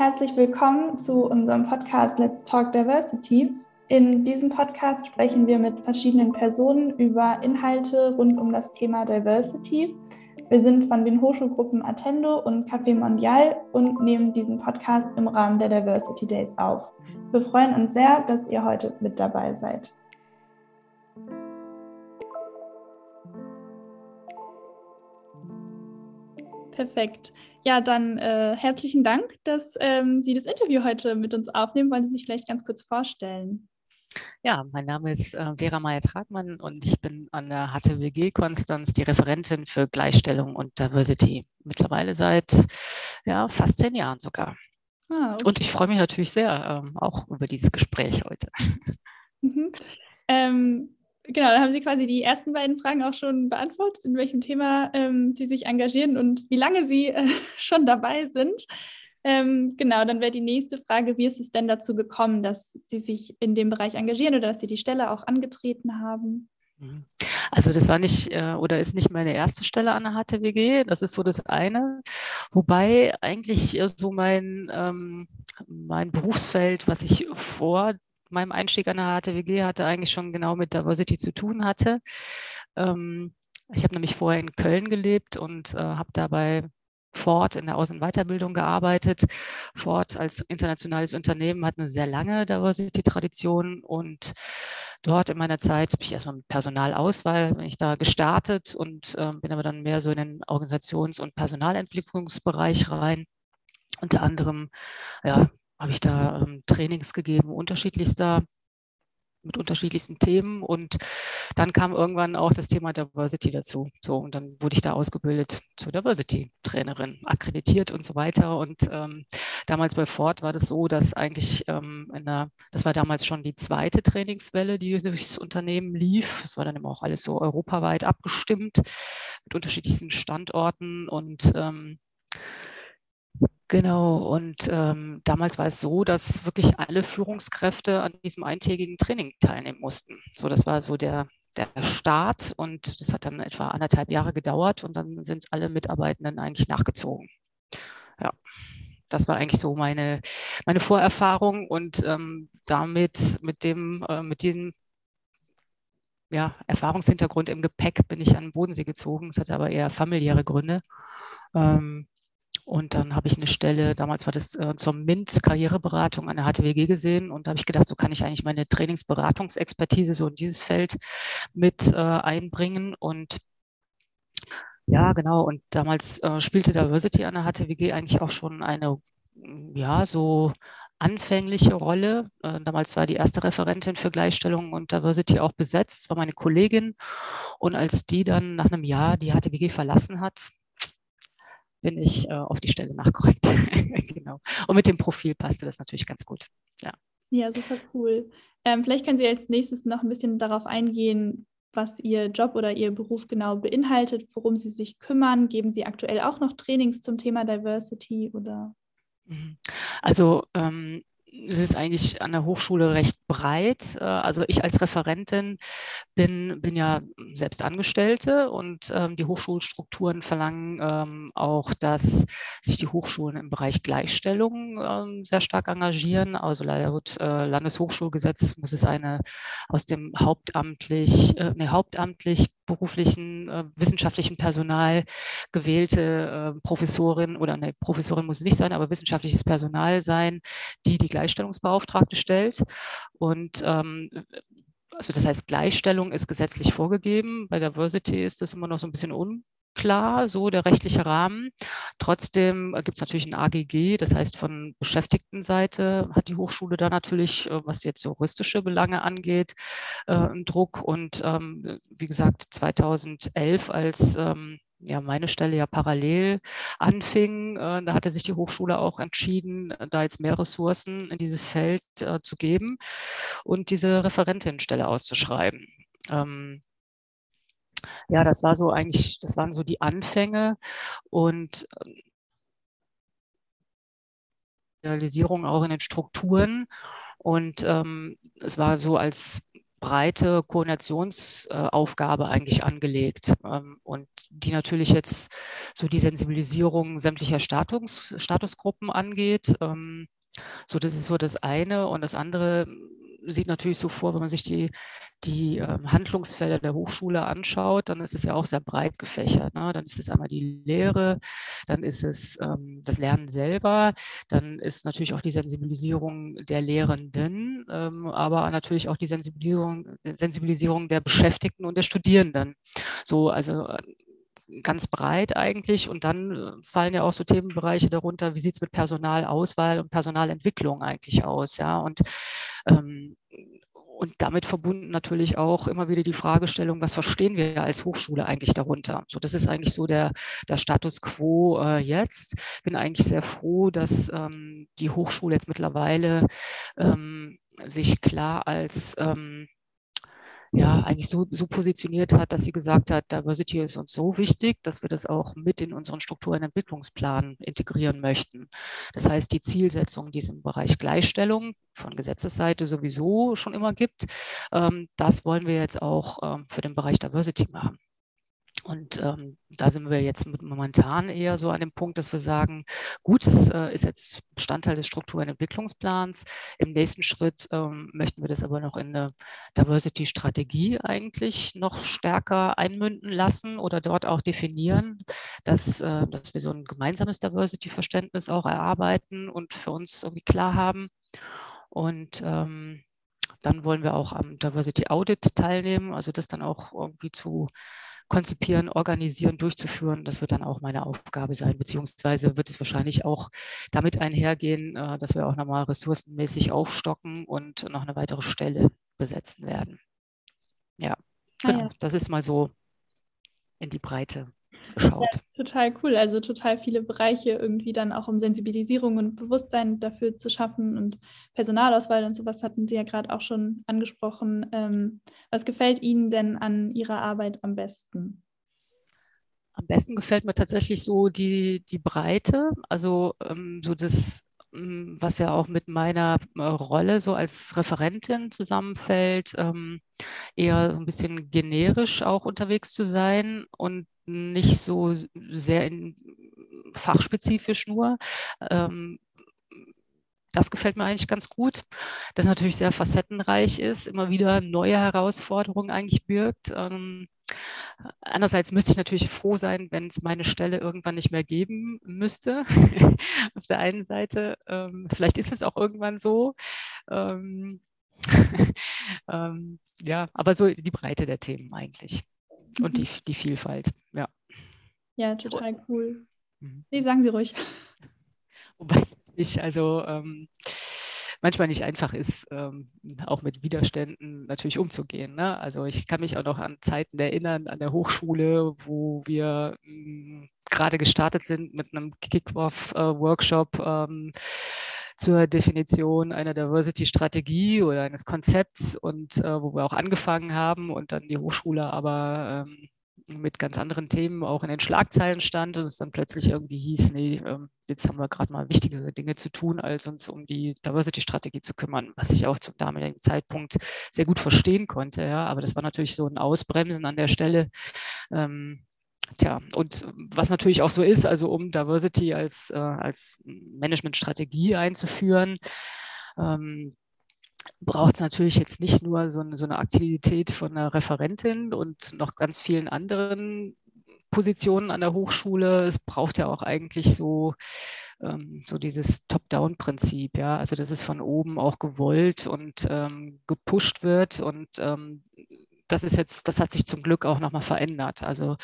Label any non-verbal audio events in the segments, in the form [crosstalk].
Herzlich willkommen zu unserem Podcast Let's Talk Diversity. In diesem Podcast sprechen wir mit verschiedenen Personen über Inhalte rund um das Thema Diversity. Wir sind von den Hochschulgruppen Attendo und Café Mondial und nehmen diesen Podcast im Rahmen der Diversity Days auf. Wir freuen uns sehr, dass ihr heute mit dabei seid. Perfekt. Ja, dann äh, herzlichen Dank, dass ähm, Sie das Interview heute mit uns aufnehmen. Wollen Sie sich vielleicht ganz kurz vorstellen? Ja, mein Name ist äh, Vera Meyer-Tragmann und ich bin an der HTWG Konstanz die Referentin für Gleichstellung und Diversity. Mittlerweile seit ja, fast zehn Jahren sogar. Ah, okay. Und ich freue mich natürlich sehr ähm, auch über dieses Gespräch heute. Mhm. Ähm, genau, dann haben Sie quasi die ersten beiden Fragen auch schon beantwortet, in welchem Thema ähm, Sie sich engagieren und wie lange Sie äh, [laughs] schon dabei sind. Ähm, genau, dann wäre die nächste Frage, wie ist es denn dazu gekommen, dass Sie sich in dem Bereich engagieren oder dass Sie die Stelle auch angetreten haben? Mhm. Also das war nicht äh, oder ist nicht meine erste Stelle an der HTWG, das ist so das eine. Wobei eigentlich so mein, ähm, mein Berufsfeld, was ich vor meinem Einstieg an der HTWG hatte, eigentlich schon genau mit Diversity zu tun hatte. Ähm, ich habe nämlich vorher in Köln gelebt und äh, habe dabei Ford in der Aus- und Weiterbildung gearbeitet. Ford als internationales Unternehmen hat eine sehr lange Diversity-Tradition und dort in meiner Zeit habe ich erstmal mit Personalauswahl, bin ich da gestartet und äh, bin aber dann mehr so in den Organisations- und Personalentwicklungsbereich rein. Unter anderem ja, habe ich da ähm, Trainings gegeben, unterschiedlichster mit unterschiedlichsten Themen und dann kam irgendwann auch das Thema Diversity dazu. So und dann wurde ich da ausgebildet zur Diversity-Trainerin, akkreditiert und so weiter. Und ähm, damals bei Ford war das so, dass eigentlich ähm, in der, das war damals schon die zweite Trainingswelle, die durchs Unternehmen lief. Das war dann immer auch alles so europaweit abgestimmt mit unterschiedlichsten Standorten und ähm, Genau, und ähm, damals war es so, dass wirklich alle Führungskräfte an diesem eintägigen Training teilnehmen mussten. So, das war so der, der Start und das hat dann etwa anderthalb Jahre gedauert und dann sind alle Mitarbeitenden eigentlich nachgezogen. Ja, das war eigentlich so meine, meine Vorerfahrung und ähm, damit, mit dem, äh, mit diesem ja, Erfahrungshintergrund im Gepäck bin ich an den Bodensee gezogen. Es hatte aber eher familiäre Gründe. Ähm, und dann habe ich eine Stelle, damals war das äh, zur MINT Karriereberatung an der HTWG gesehen und da habe ich gedacht, so kann ich eigentlich meine Trainingsberatungsexpertise so in dieses Feld mit äh, einbringen und ja, genau. Und damals äh, spielte Diversity an der HTWG eigentlich auch schon eine, ja, so anfängliche Rolle. Äh, damals war die erste Referentin für Gleichstellung und Diversity auch besetzt, war meine Kollegin. Und als die dann nach einem Jahr die HTWG verlassen hat, bin ich äh, auf die Stelle nachkorrekt. [laughs] genau. Und mit dem Profil passte das natürlich ganz gut. Ja, ja super cool. Ähm, vielleicht können Sie als nächstes noch ein bisschen darauf eingehen, was Ihr Job oder Ihr Beruf genau beinhaltet, worum Sie sich kümmern. Geben Sie aktuell auch noch Trainings zum Thema Diversity oder? Mhm. Also ähm, es ist eigentlich an der Hochschule recht breit. Äh, also ich als Referentin bin, bin ja selbst Angestellte und ähm, die Hochschulstrukturen verlangen ähm, auch, dass sich die Hochschulen im Bereich Gleichstellung ähm, sehr stark engagieren. Also laut äh, Landeshochschulgesetz muss es eine aus dem hauptamtlich, äh, nee, hauptamtlich beruflichen, äh, wissenschaftlichen Personal gewählte äh, Professorin oder eine Professorin muss nicht sein, aber wissenschaftliches Personal sein, die die Gleichstellungsbeauftragte stellt. Und ähm, also das heißt, Gleichstellung ist gesetzlich vorgegeben. Bei Diversity ist das immer noch so ein bisschen unklar, so der rechtliche Rahmen. Trotzdem gibt es natürlich ein AGG, das heißt von Beschäftigtenseite hat die Hochschule da natürlich, äh, was jetzt juristische Belange angeht, äh, einen Druck. Und ähm, wie gesagt, 2011 als ähm, ja, meine Stelle ja parallel anfing, äh, da hatte sich die Hochschule auch entschieden, äh, da jetzt mehr Ressourcen in dieses Feld äh, zu geben und diese Referentinnenstelle auszuschreiben. Ähm, ja, das war so eigentlich, das waren so die Anfänge und ähm, Realisierung auch in den Strukturen. Und ähm, es war so als breite Koordinationsaufgabe eigentlich angelegt ähm, und die natürlich jetzt so die Sensibilisierung sämtlicher Status, Statusgruppen angeht. Ähm, so, das ist so das eine. Und das andere sieht natürlich so vor, wenn man sich die, die ähm, Handlungsfelder der Hochschule anschaut, dann ist es ja auch sehr breit gefächert. Ne? Dann ist es einmal die Lehre, dann ist es ähm, das Lernen selber, dann ist natürlich auch die Sensibilisierung der Lehrenden, ähm, aber natürlich auch die Sensibilisierung, Sensibilisierung der Beschäftigten und der Studierenden. So, also äh, ganz breit eigentlich. Und dann äh, fallen ja auch so Themenbereiche darunter, wie sieht es mit Personalauswahl und Personalentwicklung eigentlich aus, ja. Und ähm, und damit verbunden natürlich auch immer wieder die Fragestellung, was verstehen wir als Hochschule eigentlich darunter? So, das ist eigentlich so der, der Status quo äh, jetzt. Bin eigentlich sehr froh, dass ähm, die Hochschule jetzt mittlerweile ähm, sich klar als ähm, ja eigentlich so, so positioniert hat, dass sie gesagt hat, Diversity ist uns so wichtig, dass wir das auch mit in unseren Struktur- und Entwicklungsplan integrieren möchten. Das heißt, die Zielsetzung, die es im Bereich Gleichstellung von Gesetzesseite sowieso schon immer gibt, ähm, das wollen wir jetzt auch ähm, für den Bereich Diversity machen. Und ähm, da sind wir jetzt momentan eher so an dem Punkt, dass wir sagen, gut, das äh, ist jetzt Bestandteil des Struktur- und Entwicklungsplans. Im nächsten Schritt ähm, möchten wir das aber noch in eine Diversity-Strategie eigentlich noch stärker einmünden lassen oder dort auch definieren, dass, äh, dass wir so ein gemeinsames Diversity-Verständnis auch erarbeiten und für uns irgendwie klar haben. Und ähm, dann wollen wir auch am Diversity Audit teilnehmen, also das dann auch irgendwie zu konzipieren, organisieren, durchzuführen. Das wird dann auch meine Aufgabe sein, beziehungsweise wird es wahrscheinlich auch damit einhergehen, äh, dass wir auch nochmal ressourcenmäßig aufstocken und noch eine weitere Stelle besetzen werden. Ja, genau. Ah, ja. Das ist mal so in die Breite geschaut. Ja, total cool. Also total viele Bereiche irgendwie dann auch um Sensibilisierung und Bewusstsein dafür zu schaffen und Personalauswahl und sowas hatten Sie ja gerade auch schon angesprochen. Ähm, was gefällt Ihnen denn an Ihrer Arbeit am besten? Am besten gefällt mir tatsächlich so die, die Breite, also ähm, so das was ja auch mit meiner äh, Rolle so als Referentin zusammenfällt, ähm, eher ein bisschen generisch auch unterwegs zu sein und nicht so sehr in, fachspezifisch nur. Ähm, das gefällt mir eigentlich ganz gut, das natürlich sehr facettenreich ist, immer wieder neue Herausforderungen eigentlich birgt. Andererseits müsste ich natürlich froh sein, wenn es meine Stelle irgendwann nicht mehr geben müsste. [laughs] Auf der einen Seite, ähm, vielleicht ist es auch irgendwann so. Ähm, [laughs] ähm, ja, aber so die Breite der Themen eigentlich und die, mhm. die Vielfalt, ja. Ja, total cool. Mhm. Nee, sagen Sie ruhig. Wobei ich also ähm, manchmal nicht einfach ist, ähm, auch mit Widerständen natürlich umzugehen. Ne? Also ich kann mich auch noch an Zeiten erinnern an der Hochschule, wo wir hm, gerade gestartet sind mit einem Kick-Off-Workshop. Äh, ähm, zur Definition einer Diversity-Strategie oder eines Konzepts und äh, wo wir auch angefangen haben und dann die Hochschule aber ähm, mit ganz anderen Themen auch in den Schlagzeilen stand und es dann plötzlich irgendwie hieß, nee, ähm, jetzt haben wir gerade mal wichtigere Dinge zu tun, als uns um die Diversity-Strategie zu kümmern, was ich auch zum damaligen Zeitpunkt sehr gut verstehen konnte. Ja, aber das war natürlich so ein Ausbremsen an der Stelle. Ähm, Tja, und was natürlich auch so ist, also um Diversity als, äh, als Managementstrategie einzuführen, ähm, braucht es natürlich jetzt nicht nur so eine, so eine Aktivität von einer Referentin und noch ganz vielen anderen Positionen an der Hochschule. Es braucht ja auch eigentlich so, ähm, so dieses Top-Down-Prinzip, ja, also dass es von oben auch gewollt und ähm, gepusht wird und ähm, das ist jetzt, das hat sich zum Glück auch nochmal verändert. Also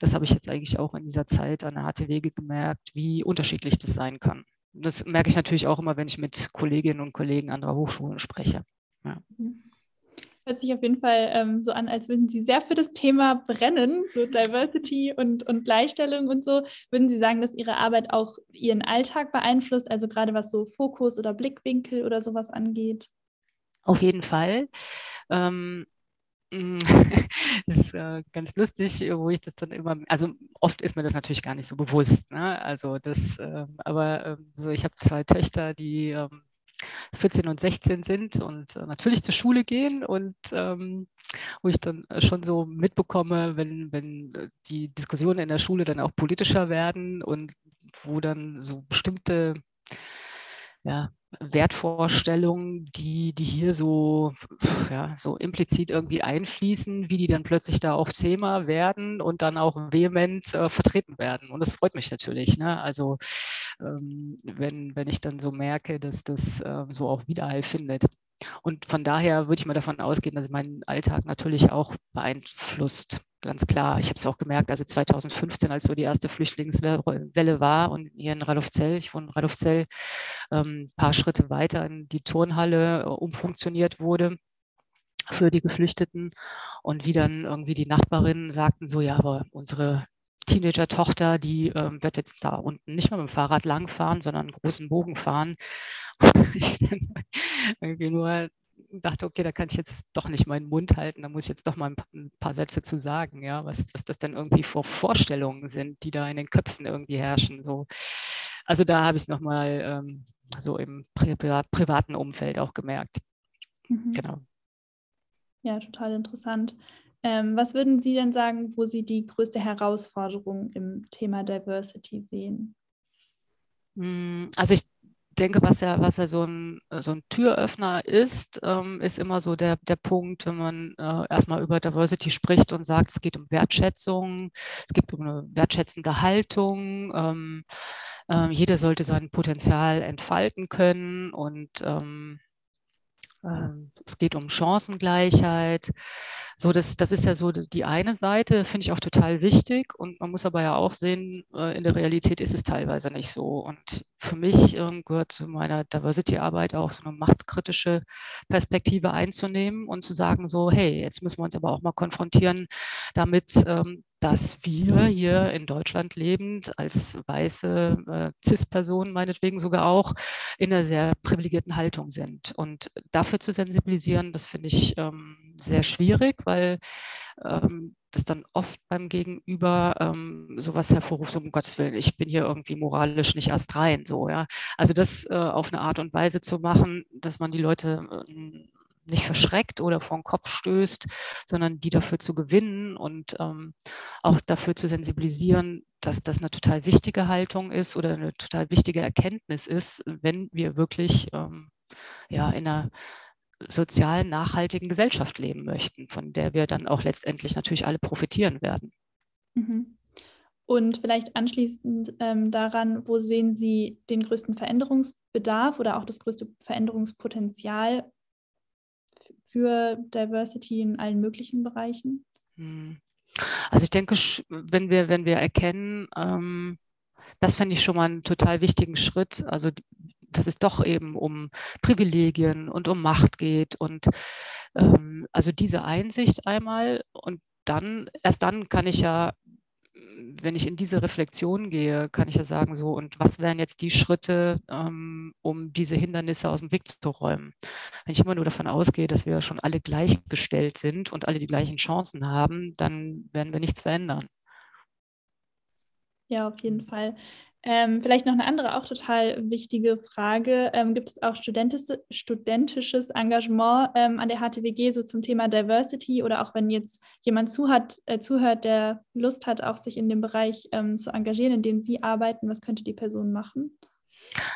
das habe ich jetzt eigentlich auch in dieser Zeit an der HTW gemerkt, wie unterschiedlich das sein kann. Das merke ich natürlich auch immer, wenn ich mit Kolleginnen und Kollegen anderer Hochschulen spreche. Ja. Mhm. Hört sich auf jeden Fall ähm, so an, als würden Sie sehr für das Thema brennen, so [laughs] Diversity und, und Gleichstellung und so. Würden Sie sagen, dass Ihre Arbeit auch Ihren Alltag beeinflusst, also gerade was so Fokus oder Blickwinkel oder sowas angeht? Auf jeden Fall. Ähm, das [laughs] ist äh, ganz lustig, wo ich das dann immer, also oft ist mir das natürlich gar nicht so bewusst. Ne? Also das, äh, aber äh, so, ich habe zwei Töchter, die ähm, 14 und 16 sind und äh, natürlich zur Schule gehen und ähm, wo ich dann schon so mitbekomme, wenn, wenn die Diskussionen in der Schule dann auch politischer werden und wo dann so bestimmte ja, Wertvorstellungen, die, die hier so, ja, so implizit irgendwie einfließen, wie die dann plötzlich da auch Thema werden und dann auch vehement äh, vertreten werden. Und das freut mich natürlich. Ne? Also ähm, wenn, wenn ich dann so merke, dass das äh, so auch Widerhall findet. Und von daher würde ich mal davon ausgehen, dass meinen Alltag natürlich auch beeinflusst. Ganz klar. Ich habe es auch gemerkt, also 2015, als so die erste Flüchtlingswelle war und hier in Radolfzell, ich wohne in Radolfzell, ein ähm, paar Schritte weiter in die Turnhalle äh, umfunktioniert wurde für die Geflüchteten und wie dann irgendwie die Nachbarinnen sagten so, ja, aber unsere Teenager-Tochter, die ähm, wird jetzt da unten nicht mehr mit dem Fahrrad langfahren, sondern einen großen Bogen fahren. [laughs] Und ich dann irgendwie nur dachte, okay, da kann ich jetzt doch nicht meinen Mund halten, da muss ich jetzt doch mal ein paar Sätze zu sagen, ja, was, was das denn irgendwie vor Vorstellungen sind, die da in den Köpfen irgendwie herrschen. So. Also da habe ich es nochmal ähm, so im Pri privaten Umfeld auch gemerkt. Mhm. Genau. Ja, total interessant. Ähm, was würden Sie denn sagen, wo Sie die größte Herausforderung im Thema Diversity sehen? Hm, also ich denke, was ja, was ja so ein, so ein Türöffner ist, ähm, ist immer so der, der Punkt, wenn man äh, erstmal über Diversity spricht und sagt, es geht um Wertschätzung, es geht um eine wertschätzende Haltung, ähm, äh, jeder sollte sein Potenzial entfalten können und ähm, es geht um Chancengleichheit. So, das, das ist ja so die eine Seite, finde ich auch total wichtig. Und man muss aber ja auch sehen, äh, in der Realität ist es teilweise nicht so. Und für mich ähm, gehört zu meiner Diversity-Arbeit auch so eine machtkritische Perspektive einzunehmen und zu sagen, so, hey, jetzt müssen wir uns aber auch mal konfrontieren damit, ähm, dass wir hier in Deutschland lebend als weiße äh, CIS-Personen meinetwegen sogar auch in einer sehr privilegierten Haltung sind. Und dafür zu sensibilisieren, das finde ich ähm, sehr schwierig, weil ähm, das dann oft beim Gegenüber ähm, sowas hervorruft, so um Gottes Willen, ich bin hier irgendwie moralisch nicht erst rein, so, ja. Also das äh, auf eine Art und Weise zu machen, dass man die Leute äh, nicht verschreckt oder vor den Kopf stößt, sondern die dafür zu gewinnen und ähm, auch dafür zu sensibilisieren, dass das eine total wichtige Haltung ist oder eine total wichtige Erkenntnis ist, wenn wir wirklich ähm, ja, in einer sozialen, nachhaltigen Gesellschaft leben möchten, von der wir dann auch letztendlich natürlich alle profitieren werden. Mhm. Und vielleicht anschließend ähm, daran, wo sehen Sie den größten Veränderungsbedarf oder auch das größte Veränderungspotenzial für Diversity in allen möglichen Bereichen? Hm. Also ich denke, wenn wir, wenn wir erkennen, ähm, das fände ich schon mal einen total wichtigen Schritt. Also dass es doch eben um Privilegien und um Macht geht und ähm, also diese Einsicht einmal und dann, erst dann kann ich ja wenn ich in diese Reflexion gehe, kann ich ja sagen, so, und was wären jetzt die Schritte, ähm, um diese Hindernisse aus dem Weg zu räumen? Wenn ich immer nur davon ausgehe, dass wir schon alle gleichgestellt sind und alle die gleichen Chancen haben, dann werden wir nichts verändern. Ja, auf jeden Fall. Ähm, vielleicht noch eine andere, auch total wichtige Frage. Ähm, gibt es auch studentisches, studentisches Engagement ähm, an der HTWG so zum Thema Diversity oder auch wenn jetzt jemand zuhört, äh, zuhört, der Lust hat, auch sich in dem Bereich ähm, zu engagieren, in dem Sie arbeiten, was könnte die Person machen?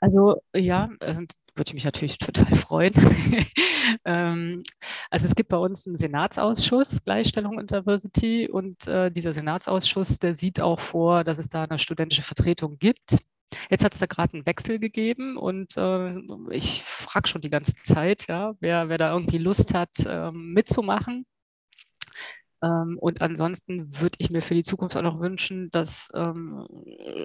Also ja, äh, würde ich mich natürlich total freuen. [laughs] ähm, also es gibt bei uns einen Senatsausschuss Gleichstellung und Diversity und äh, dieser Senatsausschuss, der sieht auch vor, dass es da eine studentische Vertretung gibt. Jetzt hat es da gerade einen Wechsel gegeben und äh, ich frage schon die ganze Zeit, ja, wer, wer da irgendwie Lust hat, äh, mitzumachen. Ähm, und ansonsten würde ich mir für die Zukunft auch noch wünschen, dass ähm,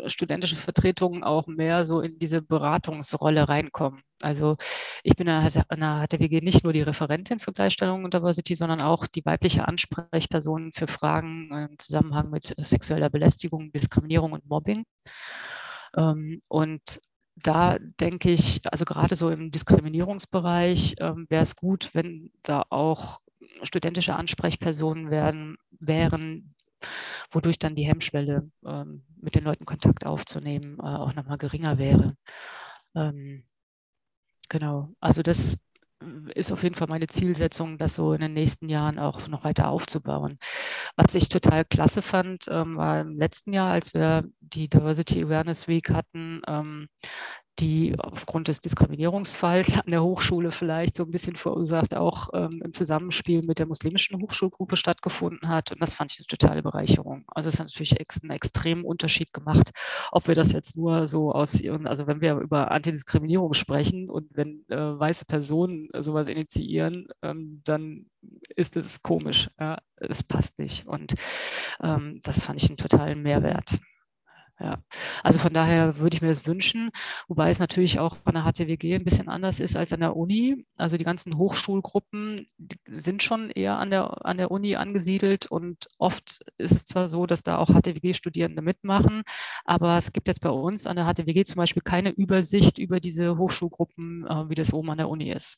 studentische Vertretungen auch mehr so in diese Beratungsrolle reinkommen. Also ich bin an der HTWG nicht nur die Referentin für Gleichstellung und Diversity, sondern auch die weibliche Ansprechperson für Fragen im Zusammenhang mit sexueller Belästigung, Diskriminierung und Mobbing. Ähm, und da denke ich, also gerade so im Diskriminierungsbereich ähm, wäre es gut, wenn da auch studentische Ansprechpersonen werden, wären, wodurch dann die Hemmschwelle, ähm, mit den Leuten Kontakt aufzunehmen, äh, auch nochmal geringer wäre. Ähm, genau. Also das ist auf jeden Fall meine Zielsetzung, das so in den nächsten Jahren auch noch weiter aufzubauen. Was ich total klasse fand, ähm, war im letzten Jahr, als wir die Diversity Awareness Week hatten, ähm, die aufgrund des Diskriminierungsfalls an der Hochschule vielleicht so ein bisschen verursacht auch ähm, im Zusammenspiel mit der muslimischen Hochschulgruppe stattgefunden hat. Und das fand ich eine totale Bereicherung. Also es hat natürlich ex einen extremen Unterschied gemacht, ob wir das jetzt nur so aus also wenn wir über Antidiskriminierung sprechen und wenn äh, weiße Personen sowas initiieren, ähm, dann ist es komisch. Ja? Es passt nicht. Und ähm, das fand ich einen totalen Mehrwert. Ja, also von daher würde ich mir das wünschen, wobei es natürlich auch an der HTWG ein bisschen anders ist als an der Uni. Also die ganzen Hochschulgruppen sind schon eher an der, an der Uni angesiedelt und oft ist es zwar so, dass da auch HTWG-Studierende mitmachen, aber es gibt jetzt bei uns an der HTWG zum Beispiel keine Übersicht über diese Hochschulgruppen, äh, wie das oben an der Uni ist.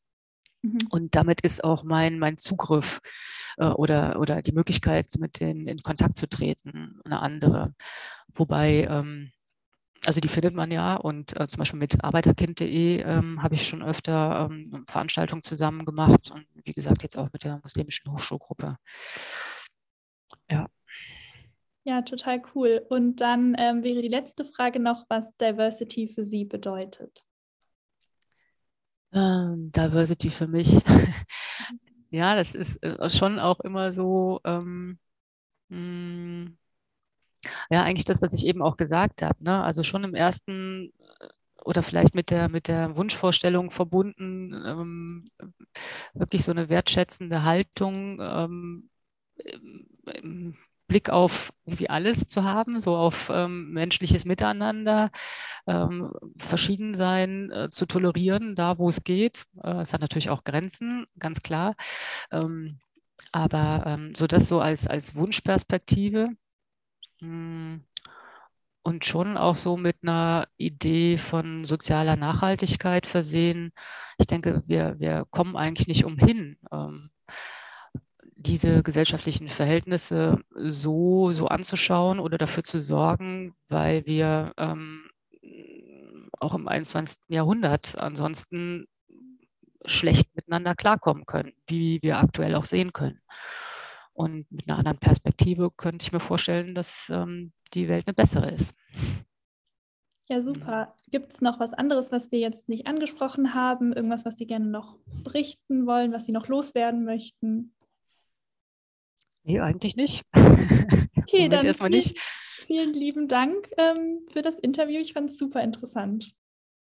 Mhm. Und damit ist auch mein, mein Zugriff äh, oder, oder die Möglichkeit, mit denen in Kontakt zu treten, eine andere. Wobei, ähm, also die findet man ja und äh, zum Beispiel mit arbeiterkind.de ähm, habe ich schon öfter ähm, Veranstaltungen zusammen gemacht und wie gesagt jetzt auch mit der muslimischen Hochschulgruppe. Ja. Ja, total cool. Und dann ähm, wäre die letzte Frage noch, was Diversity für Sie bedeutet. Ähm, Diversity für mich. [laughs] ja, das ist äh, schon auch immer so, ähm, mh, hm, ja, eigentlich das, was ich eben auch gesagt habe. Ne? Also schon im ersten äh, oder vielleicht mit der, mit der Wunschvorstellung verbunden, ähm, wirklich so eine wertschätzende Haltung ähm, Blick auf irgendwie alles zu haben, so auf ähm, menschliches Miteinander, ähm, Verschiedensein äh, zu tolerieren, da wo es geht. Äh, es hat natürlich auch Grenzen, ganz klar. Ähm, aber ähm, so das so als, als Wunschperspektive hm, und schon auch so mit einer Idee von sozialer Nachhaltigkeit versehen. Ich denke, wir, wir kommen eigentlich nicht umhin, ähm, diese gesellschaftlichen Verhältnisse so, so anzuschauen oder dafür zu sorgen, weil wir ähm, auch im 21. Jahrhundert ansonsten schlecht miteinander klarkommen können, wie wir aktuell auch sehen können. Und mit einer anderen Perspektive könnte ich mir vorstellen, dass ähm, die Welt eine bessere ist. Ja, super. Gibt es noch was anderes, was wir jetzt nicht angesprochen haben? Irgendwas, was Sie gerne noch berichten wollen, was Sie noch loswerden möchten? Nee, eigentlich nicht. [laughs] Okay, dann erstmal vielen, nicht. vielen lieben Dank ähm, für das Interview. Ich fand es super interessant.